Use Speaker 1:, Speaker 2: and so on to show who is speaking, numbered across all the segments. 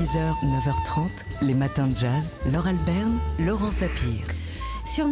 Speaker 1: 6h, 9h30, les matins de jazz. Laure Alberne, Laurent Sapir.
Speaker 2: Sur,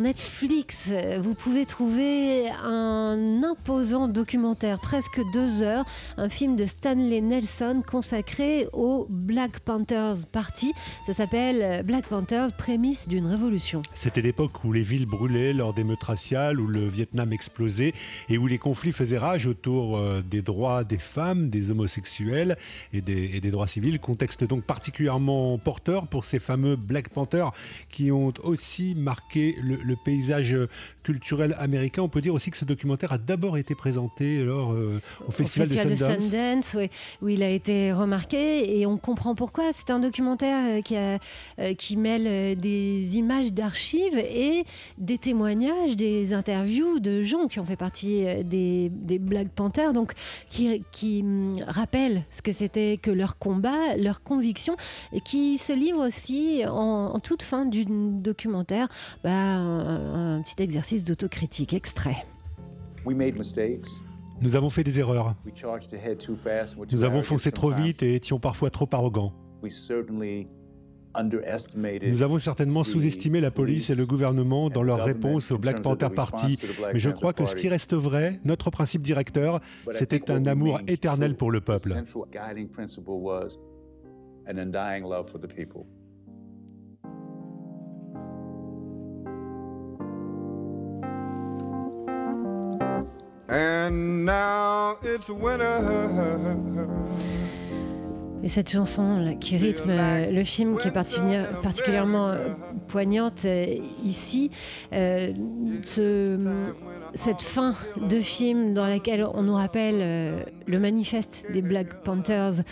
Speaker 2: Netflix, euh, vous pouvez trouver un imposant documentaire, presque deux heures, un film de Stanley Nelson consacré au Black Panthers Party. Ça s'appelle euh, Black Panthers, prémisse d'une révolution.
Speaker 3: C'était l'époque où les villes brûlaient lors des meutes raciales, où le Vietnam explosait et où les conflits faisaient rage autour euh, des droits des femmes, des homosexuels et des, et des droits civils. Contexte donc particulièrement porteur pour ces fameux Black Panthers qui ont aussi marqué le, paysage culturel américain. On peut dire aussi que ce documentaire a d'abord été présenté alors, euh, au, Festival,
Speaker 2: de Sundance, où il a été remarqué et on comprend pourquoi. C'est un documentaire euh, qui, a, euh, qui mêle des images d'archives et des témoignages, des interviews de gens qui ont fait partie des, des Black Panthers, donc qui, qui hum, rappellent ce que c'était que leur combat, leur conviction, et qui se livrent aussi en toute fin du documentaire bah, un, petit exercice d'autocritique extrait.
Speaker 3: Nous avons fait des erreurs. Nous avons foncé trop vite et étions parfois trop arrogants. Nous avons certainement sous-estimé la police et le gouvernement dans leur réponse au Black Panther Party, mais je crois que ce qui reste vrai, notre principe directeur, c'était un amour éternel pour le peuple.
Speaker 2: Et cette chanson qui rythme le film, qui est particulièrement euh, poignante euh, ici, euh, cette fin de film dans laquelle on nous rappelle le manifeste des Black Panthers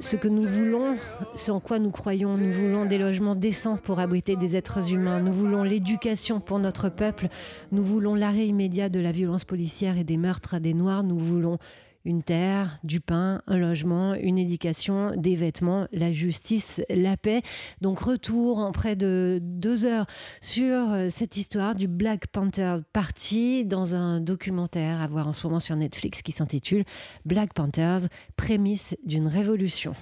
Speaker 2: ce que nous voulons, ce en quoi nous croyons. Nous voulons des logements décents pour abriter des êtres humains. Nous voulons l'éducation pour notre peuple. Nous voulons l'arrêt immédiat de la violence policière et des meurtres des Noirs. Nous voulons une terre, du pain, un logement, une éducation, des vêtements, la justice, la paix. Donc retour en près de deux heures sur euh, cette histoire du Black Panther Party dans un documentaire à voir en ce moment sur Netflix qui s'intitule Black Panthers, prémisse d'une révolution.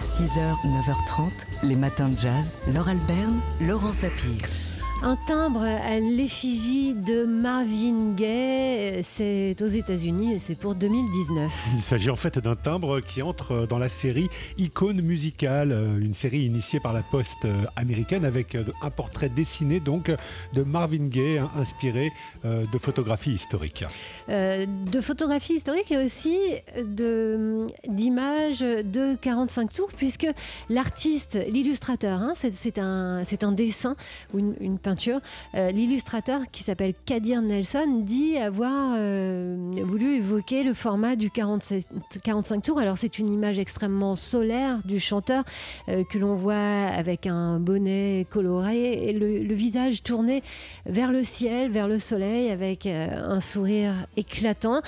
Speaker 1: 6h, 9h30, les matins de jazz. Laure Alberne, Laurent Sapir.
Speaker 2: Un timbre à l'effigie de Marvin Gaye, c'est aux États-Unis et c'est pour 2019.
Speaker 3: Il s'agit en fait d'un timbre qui entre dans la série Icône musicale, une série initiée par la Poste américaine avec un portrait dessiné donc de Marvin Gaye inspiré euh, de photographies historiques.
Speaker 2: Euh, de photographies historiques et aussi d'images de 45 tours puisque l'artiste, l'illustrateur, hein, c'est un, un dessin ou une, une peinture euh, l'illustrateur qui s'appelle Kadir Nelson dit avoir euh, voulu évoquer le format du 45 tours. Alors c'est une image extrêmement solaire du chanteur euh, que l'on voit avec un bonnet coloré et le, visage tourné vers le ciel, vers le soleil avec un sourire éclatant.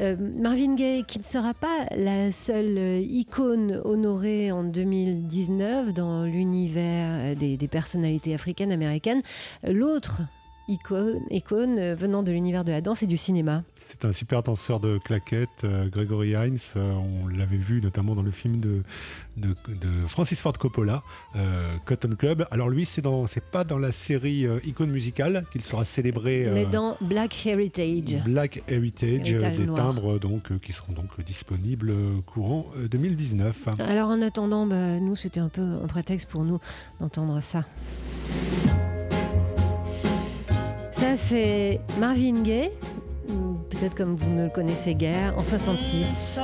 Speaker 2: Marvin Gaye qui ne sera pas la seule icône honorée en 2019 dans l'univers des, des personnalités africaines américaines L'autre icône, venant de l'univers de la danse et du cinéma.
Speaker 3: C'est un super danseur de claquettes, euh, Gregory Hines. Euh, on l'avait vu notamment dans le film de, de, Francis Ford Coppola, euh, Cotton Club. Alors lui, c'est dans, c'est pas dans la série icône musicale qu'il sera célébré.
Speaker 2: Mais dans Black Heritage.
Speaker 3: Black Heritage, des timbres donc qui seront donc disponibles courant 2019.
Speaker 2: Alors en attendant, bah, nous c'était un peu un prétexte pour nous d'entendre ça. C'est Marvin Gaye, peut-être comme vous ne le connaissez guère, en 66.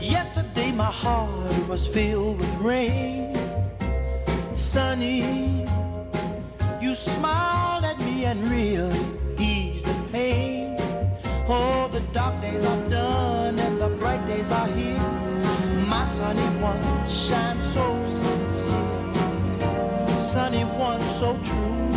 Speaker 2: Yesterday my heart was filled with rain. Sunny, you smiled at me and really eased the pain. Oh, the dark days are done and the bright days are here. My sunny one shines so sincere. Sunny one so true.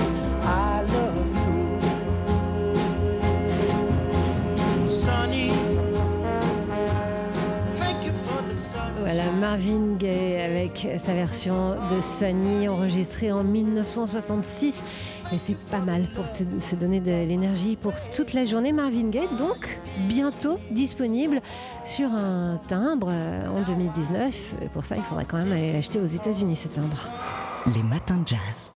Speaker 2: Avec sa version de Sunny enregistrée en 1966 Et c'est pas mal pour se donner de l'énergie pour toute la journée. Marvin Gaye, donc bientôt disponible sur un timbre euh, en 2019. pour ça, il faudrait quand même aller l'acheter aux États-Unis, ce timbre.
Speaker 1: Les matins de jazz.